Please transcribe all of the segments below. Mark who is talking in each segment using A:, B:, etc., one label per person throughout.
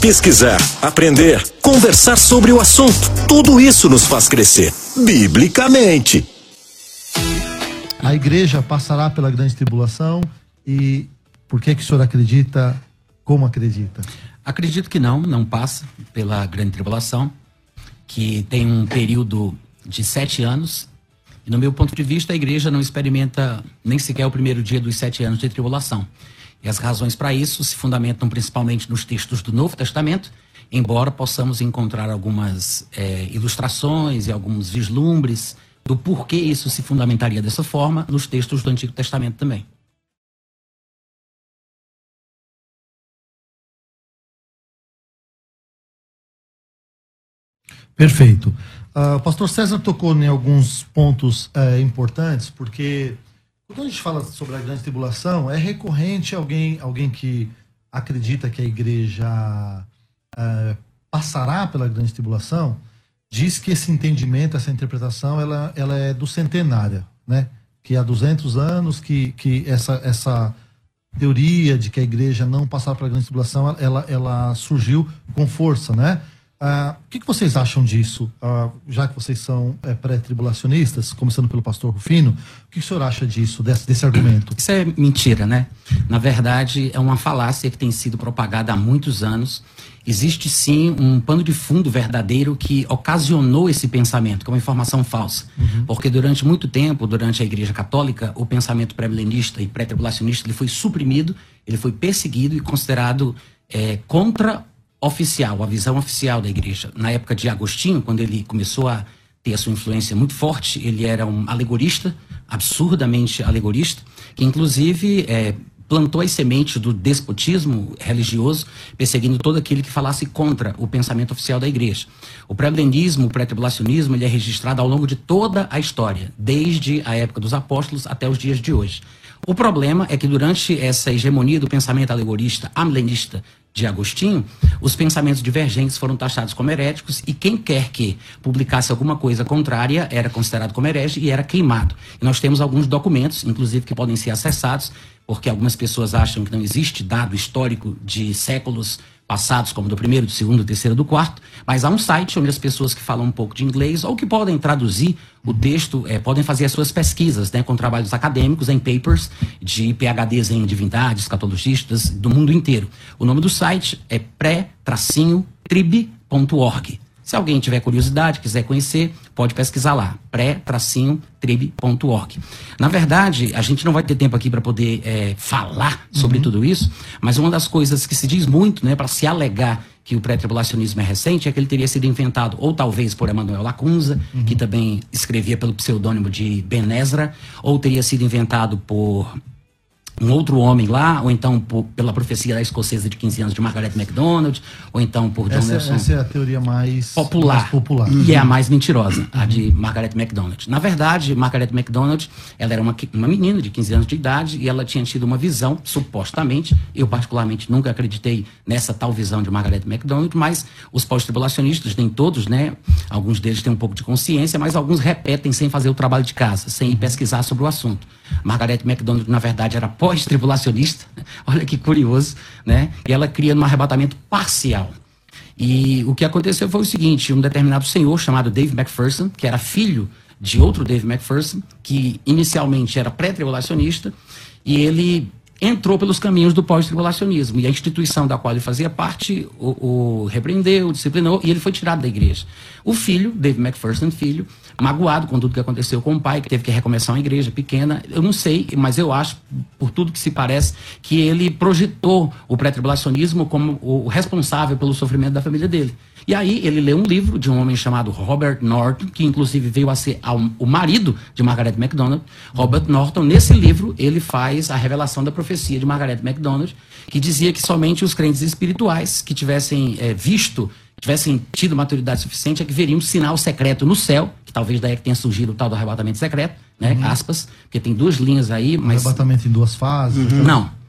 A: pesquisar, aprender, conversar sobre o assunto. Tudo isso nos faz crescer, biblicamente.
B: A igreja passará pela grande tribulação e por que, que o senhor acredita? Como acredita?
C: Acredito que não, não passa pela grande tribulação, que tem um período de sete anos. E no meu ponto de vista, a igreja não experimenta nem sequer o primeiro dia dos sete anos de tribulação. E as razões para isso se fundamentam principalmente nos textos do Novo Testamento, embora possamos encontrar algumas é, ilustrações e alguns vislumbres do porquê isso se fundamentaria dessa forma nos textos do Antigo Testamento também.
B: Perfeito. Uh, pastor César tocou em alguns pontos uh, importantes, porque quando a gente fala sobre a grande tribulação, é recorrente alguém, alguém que acredita que a igreja uh, passará pela grande tribulação, diz que esse entendimento, essa interpretação, ela, ela é do centenária, né? Que há 200 anos que, que essa, essa teoria de que a igreja não passará pela grande tribulação, ela, ela surgiu com força, né? Uh, o que, que, vocês acham disso? Uh, já que vocês são é, pré-tribulacionistas, começando pelo pastor Rufino, o que, que o senhor acha disso, desse, desse argumento?
C: Isso é mentira, né? Na verdade, é uma falácia que tem sido propagada há muitos anos. Existe sim um pano de fundo verdadeiro que ocasionou esse pensamento, que é uma informação falsa. Uhum. Porque durante muito tempo, durante a Igreja Católica, o pensamento pré-milenista e pré-tribulacionista ele foi suprimido, ele foi perseguido e considerado é, contra oficial, a visão oficial da igreja. Na época de Agostinho, quando ele começou a ter a sua influência muito forte, ele era um alegorista, absurdamente alegorista, que inclusive é, plantou as sementes do despotismo religioso, perseguindo todo aquele que falasse contra o pensamento oficial da igreja. O pré-milenismo, o pré-tribulacionismo, ele é registrado ao longo de toda a história, desde a época dos apóstolos até os dias de hoje. O problema é que durante essa hegemonia do pensamento alegorista, amilenista, de Agostinho, os pensamentos divergentes foram taxados como heréticos e quem quer que publicasse alguma coisa contrária era considerado como herege e era queimado. E nós temos alguns documentos, inclusive, que podem ser acessados, porque algumas pessoas acham que não existe dado histórico de séculos passados, como do primeiro, do segundo, do terceiro, do quarto, mas há um site onde as pessoas que falam um pouco de inglês ou que podem traduzir o texto, é, podem fazer as suas pesquisas, né, com trabalhos acadêmicos em papers de PhDs em divindades, catologistas do mundo inteiro. O nome do site é pré-trib.org. Se alguém tiver curiosidade, quiser conhecer, pode pesquisar lá, pré-trib.org. Na verdade, a gente não vai ter tempo aqui para poder é, falar sobre uhum. tudo isso, mas uma das coisas que se diz muito, né, para se alegar que o pré-tribulacionismo é recente, é que ele teria sido inventado, ou talvez por Emmanuel Lacunza, uhum. que também escrevia pelo pseudônimo de Ben Ezra, ou teria sido inventado por um outro homem lá, ou então por, pela profecia da escocesa de 15 anos de Margaret MacDonald, ou então por John
B: essa,
C: Nelson.
B: Essa é a teoria mais
C: popular,
B: mais popular.
C: e é a mais mentirosa, a de Margaret MacDonald. Na verdade, Margaret MacDonald, ela era uma, uma menina de 15 anos de idade e ela tinha tido uma visão, supostamente, eu particularmente nunca acreditei nessa tal visão de Margaret MacDonald, mas os pós-tribulacionistas, nem todos, né, alguns deles têm um pouco de consciência, mas alguns repetem sem fazer o trabalho de casa, sem ir pesquisar sobre o assunto. Margaret MacDonald, na verdade, era pós-tribulacionista. Olha que curioso, né? E ela cria um arrebatamento parcial. E o que aconteceu foi o seguinte: um determinado senhor chamado Dave McPherson, que era filho de outro Dave McPherson, que inicialmente era pré-tribulacionista, e ele entrou pelos caminhos do pós-tribulacionismo. E a instituição da qual ele fazia parte o, o repreendeu, o disciplinou, e ele foi tirado da igreja. O filho, Dave McPherson, filho, magoado com tudo que aconteceu com o pai, que teve que recomeçar uma igreja pequena. Eu não sei, mas eu acho, por tudo que se parece, que ele projetou o pré-tribulacionismo como o responsável pelo sofrimento da família dele. E aí ele lê um livro de um homem chamado Robert Norton, que inclusive veio a ser o marido de Margaret MacDonald. Robert Norton, nesse livro, ele faz a revelação da profecia de Margaret MacDonald, que dizia que somente os crentes espirituais que tivessem é, visto tivessem tido maturidade suficiente, é que veria um sinal secreto no céu, que talvez daí é que tenha surgido o tal do arrebatamento secreto, né? Uhum. Aspas, porque tem duas linhas aí, mas.
B: Arrebatamento em duas fases.
C: Uhum. Não.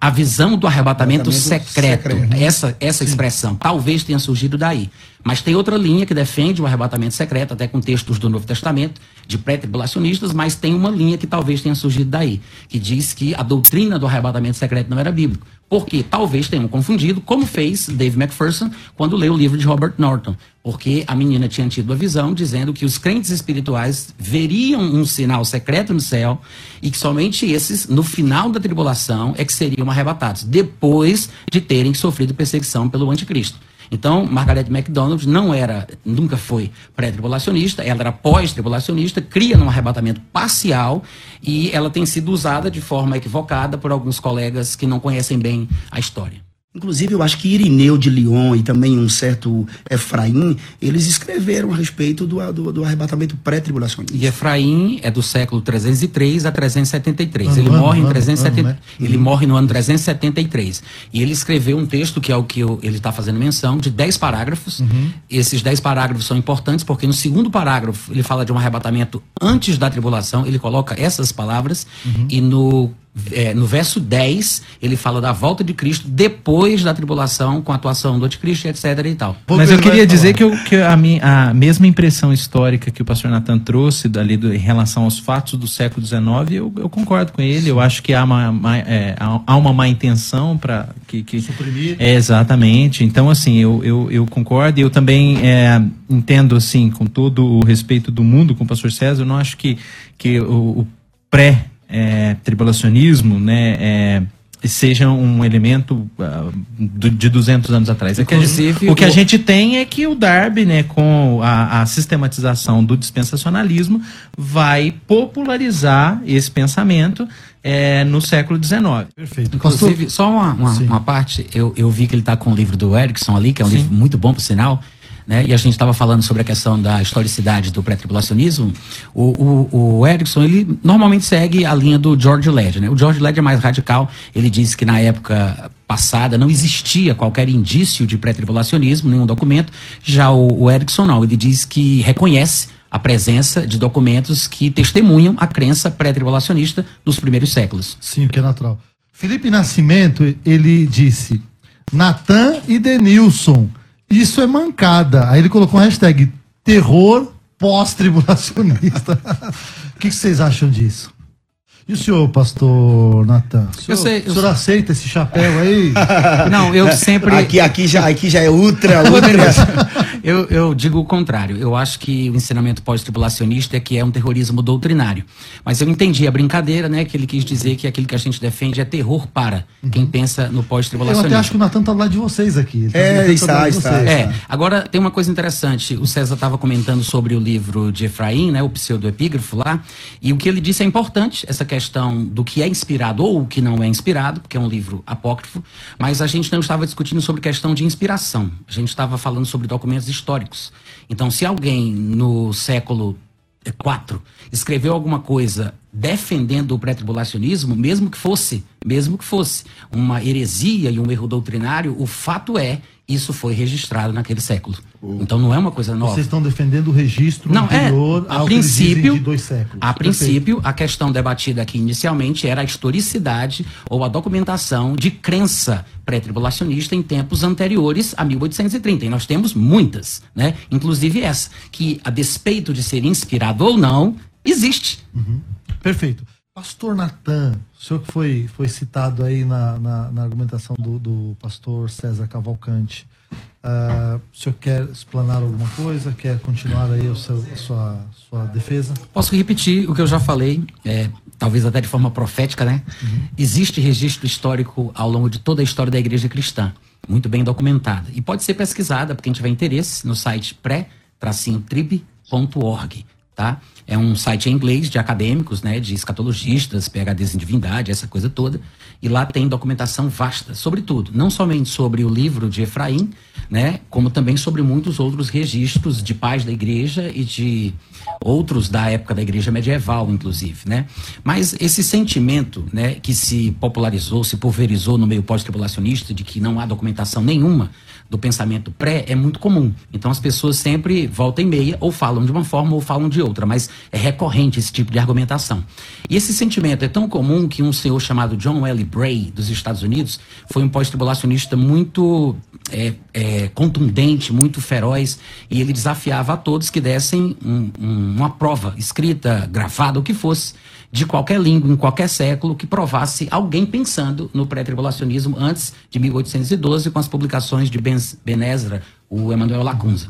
C: A visão do arrebatamento, arrebatamento secreto, secreto, essa, essa expressão, talvez tenha surgido daí. Mas tem outra linha que defende o arrebatamento secreto, até com textos do Novo Testamento, de pré-tribulacionistas, mas tem uma linha que talvez tenha surgido daí, que diz que a doutrina do arrebatamento secreto não era bíblico. Porque talvez tenham confundido, como fez Dave McPherson quando leu o livro de Robert Norton. Porque a menina tinha tido a visão dizendo que os crentes espirituais veriam um sinal secreto no céu e que somente esses, no final da tribulação, é que seriam arrebatados, depois de terem sofrido perseguição pelo anticristo. Então, Margaret MacDonald não era, nunca foi pré-tribulacionista, ela era pós-tribulacionista, cria num arrebatamento parcial e ela tem sido usada de forma equivocada por alguns colegas que não conhecem bem a história.
D: Inclusive, eu acho que Irineu de Lyon e também um certo Efraim, eles escreveram a respeito do, do, do arrebatamento pré-tribulacionista.
C: E Efraim é do século 303 a 373. Ano, ele ano, morre em 370, ano, né? ele uhum. morre no ano 373. E ele escreveu um texto que é o que eu, ele está fazendo menção de 10 parágrafos. Uhum. Esses 10 parágrafos são importantes porque no segundo parágrafo ele fala de um arrebatamento antes da tribulação, ele coloca essas palavras uhum. e no é, no verso 10, ele fala da volta de Cristo depois da tribulação, com a atuação do anticristo, etc. e tal.
E: Mas eu queria dizer que, eu, que a, minha, a mesma impressão histórica que o pastor Natan trouxe dali do, em relação aos fatos do século XIX, eu, eu concordo com ele. Eu acho que há uma, má, é, há uma má intenção para que, que.
B: Suprimir.
E: É, exatamente. Então, assim, eu, eu, eu concordo e eu também é, entendo, assim, com todo o respeito do mundo com o pastor César, eu não acho que, que o, o pré é, tribulacionismo, né, é, seja um elemento uh, de 200 anos atrás. É que gente, o que a gente tem é que o Darby, né, com a, a, sistematização do dispensacionalismo, vai popularizar esse pensamento é, no século XIX.
C: Perfeito. Inclusive, só uma, uma, uma parte, eu, eu vi que ele está com o livro do Erickson ali, que é um Sim. livro muito bom, por sinal, né? E a gente estava falando sobre a questão da historicidade do pré-tribulacionismo. O, o, o Erickson, ele normalmente segue a linha do George Led. Né? O George Led é mais radical. Ele diz que na época passada não existia qualquer indício de pré-tribulacionismo, nenhum documento. Já o, o Erickson não. Ele diz que reconhece a presença de documentos que testemunham a crença pré-tribulacionista nos primeiros séculos.
B: Sim, que é natural. Felipe Nascimento, ele disse: Natan e Denilson isso é mancada. Aí ele colocou um hashtag terror pós-tribulacionista. O que, que vocês acham disso? E o senhor, pastor Natan? O senhor, sei, o senhor sei. aceita esse chapéu aí?
C: Não, eu sempre.
D: Aqui, aqui, já, aqui já é ultra, ultra.
C: eu, eu digo o contrário. Eu acho que o ensinamento pós-tribulacionista é que é um terrorismo doutrinário. Mas eu entendi a brincadeira, né? Que ele quis dizer que aquilo que a gente defende é terror para uhum. quem pensa no pós-tribulacionismo.
B: Eu até acho que o Natan tá do lado de vocês aqui.
D: Tá é, está, está,
C: É, agora tem uma coisa interessante. O César estava comentando sobre o livro de Efraim, né? O pseudoepígrafo lá. E o que ele disse é importante, essa questão questão do que é inspirado ou o que não é inspirado, porque é um livro apócrifo, mas a gente não estava discutindo sobre questão de inspiração. A gente estava falando sobre documentos históricos. Então, se alguém no século IV escreveu alguma coisa defendendo o pré-tribulacionismo, mesmo que fosse, mesmo que fosse uma heresia e um erro doutrinário, o fato é isso foi registrado naquele século. Então não é uma coisa nova.
B: Vocês estão defendendo o registro
C: não, anterior
B: é, a princípio, de dois séculos.
C: A princípio, a questão debatida aqui inicialmente era a historicidade ou a documentação de crença pré-tribulacionista em tempos anteriores a 1830. E nós temos muitas, né? Inclusive essa, que a despeito de ser inspirado ou não, existe.
B: Uhum. Perfeito. Pastor Natan, o senhor que foi, foi citado aí na, na, na argumentação do, do, pastor César Cavalcante, uh, o senhor quer explanar alguma coisa? Quer continuar aí o seu, a sua, sua defesa?
C: Posso repetir o que eu já falei, é, talvez até de forma profética, né? Uhum. Existe registro histórico ao longo de toda a história da igreja cristã, muito bem documentada. E pode ser pesquisada, por quem tiver interesse, no site pré-trib.org tá? É um site em inglês de acadêmicos, né, de escatologistas, PhDs em divindade, essa coisa toda. E lá tem documentação vasta sobre tudo, não somente sobre o livro de Efraim, né, como também sobre muitos outros registros de pais da igreja e de outros da época da igreja medieval, inclusive, né? Mas esse sentimento, né, que se popularizou, se pulverizou no meio pós-tribulacionista de que não há documentação nenhuma do pensamento pré é muito comum. Então as pessoas sempre voltam em meia, ou falam de uma forma ou falam de outra, mas é recorrente esse tipo de argumentação. E esse sentimento é tão comum que um senhor chamado John L. Bray, dos Estados Unidos, foi um pós-tribulacionista muito é, é, contundente, muito feroz, e ele desafiava a todos que dessem um, um, uma prova escrita, gravada, o que fosse, de qualquer língua, em qualquer século, que provasse alguém pensando no pré-tribulacionismo antes de 1812, com as publicações de Ben, ben Ezra, o Emmanuel Lacunza.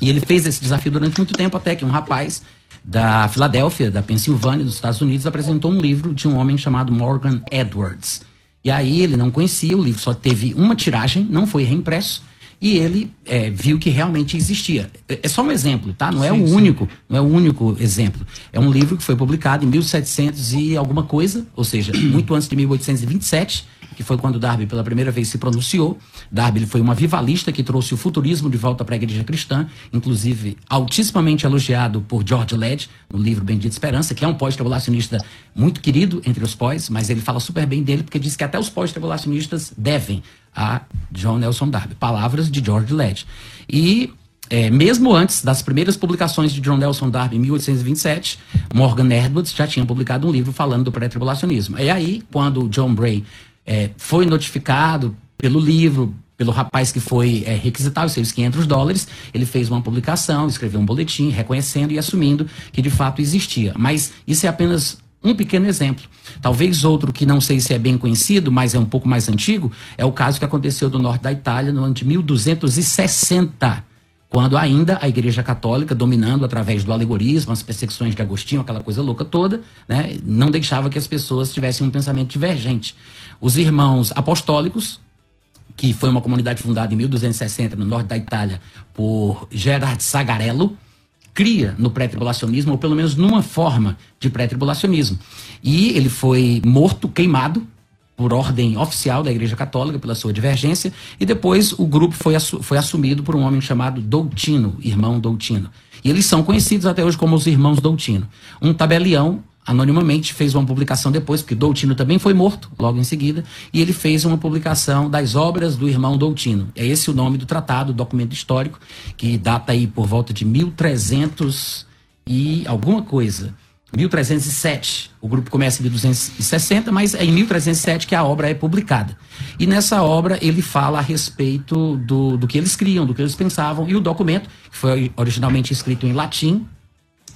C: E ele fez esse desafio durante muito tempo, até que um rapaz da Filadélfia, da Pensilvânia, dos Estados Unidos, apresentou um livro de um homem chamado Morgan Edwards. E aí ele não conhecia, o livro só teve uma tiragem, não foi reimpresso, e ele é, viu que realmente existia. É, é só um exemplo, tá? Não é sim, o único, sim. não é o único exemplo. É um livro que foi publicado em 1700 e alguma coisa, ou seja, muito antes de 1827 que foi quando Darby pela primeira vez se pronunciou. Darby foi uma vivalista que trouxe o futurismo de volta para a igreja cristã, inclusive altissimamente elogiado por George Led no livro Bendita Esperança, que é um pós-tribulacionista muito querido entre os pós, mas ele fala super bem dele porque diz que até os pós-tribulacionistas devem a John Nelson Darby. Palavras de George Led. E é, mesmo antes das primeiras publicações de John Nelson Darby, em 1827, Morgan Edwards já tinha publicado um livro falando do pré-tribulacionismo. E aí, quando John Bray é, foi notificado pelo livro, pelo rapaz que foi é, requisitar os seus 500 dólares, ele fez uma publicação, escreveu um boletim reconhecendo e assumindo que de fato existia. Mas isso é apenas um pequeno exemplo. Talvez outro que não sei se é bem conhecido, mas é um pouco mais antigo, é o caso que aconteceu do norte da Itália no ano de 1260 quando ainda a Igreja Católica, dominando através do alegorismo, as perseguições de Agostinho, aquela coisa louca toda, né, não deixava que as pessoas tivessem um pensamento divergente. Os irmãos apostólicos, que foi uma comunidade fundada em 1260 no norte da Itália por Gerard Sagarello, cria no pré-tribulacionismo, ou pelo menos numa forma de pré-tribulacionismo. E ele foi morto, queimado, por ordem oficial da Igreja Católica, pela sua divergência, e depois o grupo foi, assu foi assumido por um homem chamado Doutino, irmão Doutino. E eles são conhecidos até hoje como os irmãos Doutino. Um tabelião, anonimamente, fez uma publicação depois, porque Doutino também foi morto logo em seguida, e ele fez uma publicação das obras do irmão Doutino. É esse o nome do tratado, documento histórico, que data aí por volta de 1300 e alguma coisa. 1307. O grupo começa em 1260, mas é em 1307 que a obra é publicada. E nessa obra ele fala a respeito do, do que eles criam, do que eles pensavam, e o documento, que foi originalmente escrito em latim,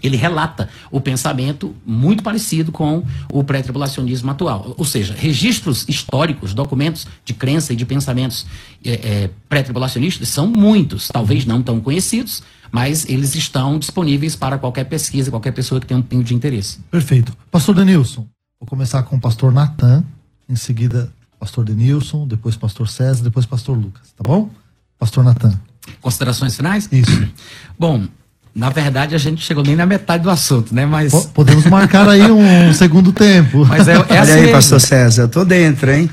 C: ele relata o pensamento muito parecido com o pré-tribulacionismo atual. Ou seja, registros históricos, documentos de crença e de pensamentos é, é, pré-tribulacionistas são muitos, talvez não tão conhecidos, mas eles estão disponíveis para qualquer pesquisa, qualquer pessoa que tenha um pingo de interesse.
B: Perfeito. Pastor Denilson, vou começar com o pastor Natan, em seguida pastor Denilson, depois pastor César, depois pastor Lucas, tá bom? Pastor Natan.
C: Considerações finais?
B: Isso.
C: Bom, na verdade, a gente chegou nem na metade do assunto, né? Mas.
B: Podemos marcar aí um segundo tempo.
C: Mas é, é
D: Olha
C: assim
D: aí,
C: mesmo.
D: pastor César, eu tô dentro, hein?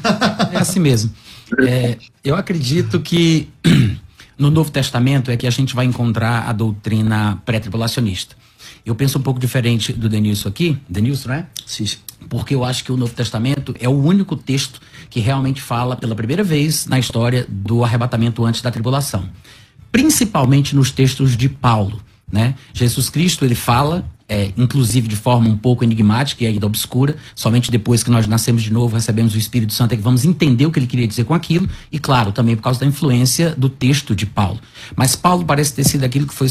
C: É assim mesmo. É, eu acredito que no Novo Testamento é que a gente vai encontrar a doutrina pré-tribulacionista. Eu penso um pouco diferente do Denilson aqui, Denilson, né?
D: Sim.
C: Porque eu acho que o Novo Testamento é o único texto que realmente fala pela primeira vez na história do arrebatamento antes da tribulação. Principalmente nos textos de Paulo. Né? Jesus Cristo ele fala, é, inclusive de forma um pouco enigmática e ainda obscura, somente depois que nós nascemos de novo, recebemos o Espírito Santo, é que vamos entender o que ele queria dizer com aquilo, e claro, também por causa da influência do texto de Paulo. Mas Paulo parece ter sido, aquilo que foi,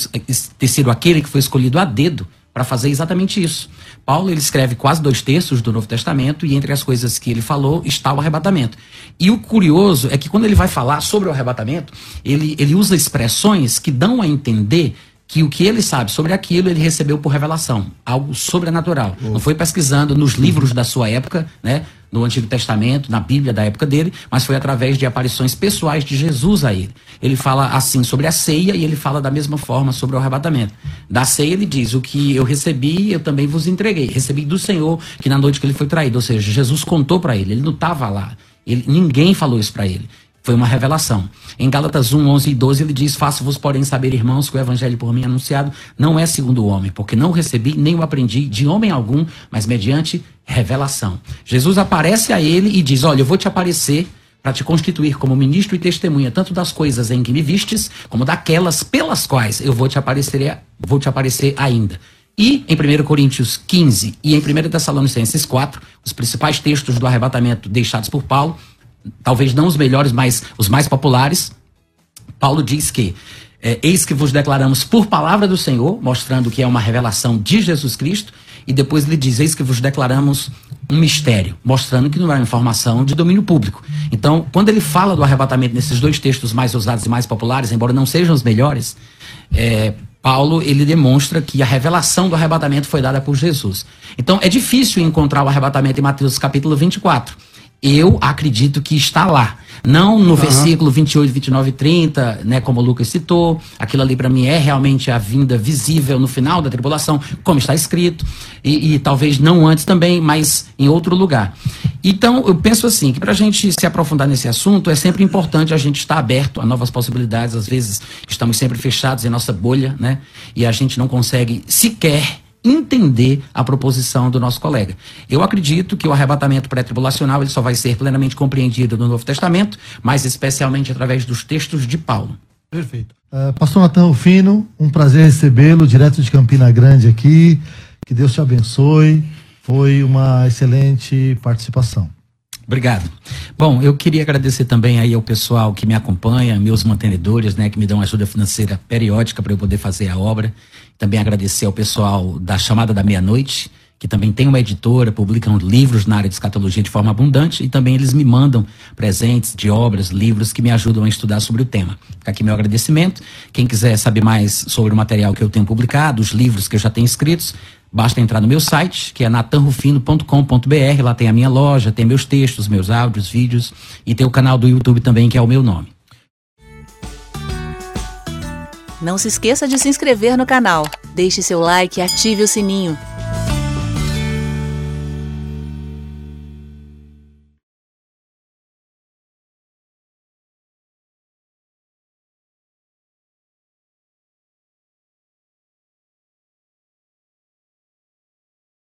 C: ter sido aquele que foi escolhido a dedo para fazer exatamente isso. Paulo ele escreve quase dois terços do Novo Testamento e entre as coisas que ele falou está o arrebatamento. E o curioso é que quando ele vai falar sobre o arrebatamento, ele, ele usa expressões que dão a entender que o que ele sabe sobre aquilo ele recebeu por revelação, algo sobrenatural. Não foi pesquisando nos livros da sua época, né? no Antigo Testamento, na Bíblia da época dele, mas foi através de aparições pessoais de Jesus a ele. Ele fala assim sobre a ceia e ele fala da mesma forma sobre o arrebatamento. Da ceia ele diz: O que eu recebi, eu também vos entreguei. Recebi do Senhor que na noite que ele foi traído. Ou seja, Jesus contou para ele, ele não estava lá. Ele, ninguém falou isso para ele. Foi uma revelação. Em Gálatas 1, 11 e 12 ele diz: Faço-vos, porém, saber, irmãos, que o evangelho por mim anunciado não é segundo o homem, porque não recebi nem o aprendi de homem algum, mas mediante revelação. Jesus aparece a ele e diz: Olha, eu vou te aparecer para te constituir como ministro e testemunha tanto das coisas em que me vistes, como daquelas pelas quais eu vou te aparecer, vou te aparecer ainda. E em 1 Coríntios 15 e em 1 Tessalonicenses 4, os principais textos do arrebatamento deixados por Paulo, talvez não os melhores, mas os mais populares, Paulo diz que é, eis que vos declaramos por palavra do Senhor, mostrando que é uma revelação de Jesus Cristo, e depois ele diz, eis que vos declaramos um mistério, mostrando que não é uma informação de domínio público. Então, quando ele fala do arrebatamento nesses dois textos mais usados e mais populares, embora não sejam os melhores, é, Paulo ele demonstra que a revelação do arrebatamento foi dada por Jesus. Então, é difícil encontrar o arrebatamento em Mateus capítulo 24 eu acredito que está lá. Não no uhum. versículo 28, 29 e 30, né, como o Lucas citou. Aquilo ali para mim é realmente a vinda visível no final da tribulação, como está escrito. E, e, talvez não antes também, mas em outro lugar. Então, eu penso assim, que para a gente se aprofundar nesse assunto, é sempre importante a gente estar aberto a novas possibilidades. Às vezes, estamos sempre fechados em nossa bolha, né? E a gente não consegue sequer entender a proposição do nosso colega. Eu acredito que o arrebatamento pré-tribulacional ele só vai ser plenamente compreendido no Novo Testamento, mas especialmente através dos textos de Paulo.
B: Perfeito. Uh, Pastor Natan Rufino, um prazer recebê-lo direto de Campina Grande aqui. Que Deus te abençoe. Foi uma excelente participação.
C: Obrigado. Bom, eu queria agradecer também aí ao pessoal que me acompanha, meus mantenedores, né, que me dão ajuda financeira periódica para eu poder fazer a obra. Também agradecer ao pessoal da Chamada da Meia-Noite, que também tem uma editora, publicam livros na área de escatologia de forma abundante e também eles me mandam presentes de obras, livros que me ajudam a estudar sobre o tema. Fica aqui meu agradecimento. Quem quiser saber mais sobre o material que eu tenho publicado, os livros que eu já tenho escritos, basta entrar no meu site, que é natanrufino.com.br. Lá tem a minha loja, tem meus textos, meus áudios, vídeos e tem o canal do YouTube também, que é o meu nome.
F: Não se esqueça de se inscrever no canal, deixe seu like e ative o sininho.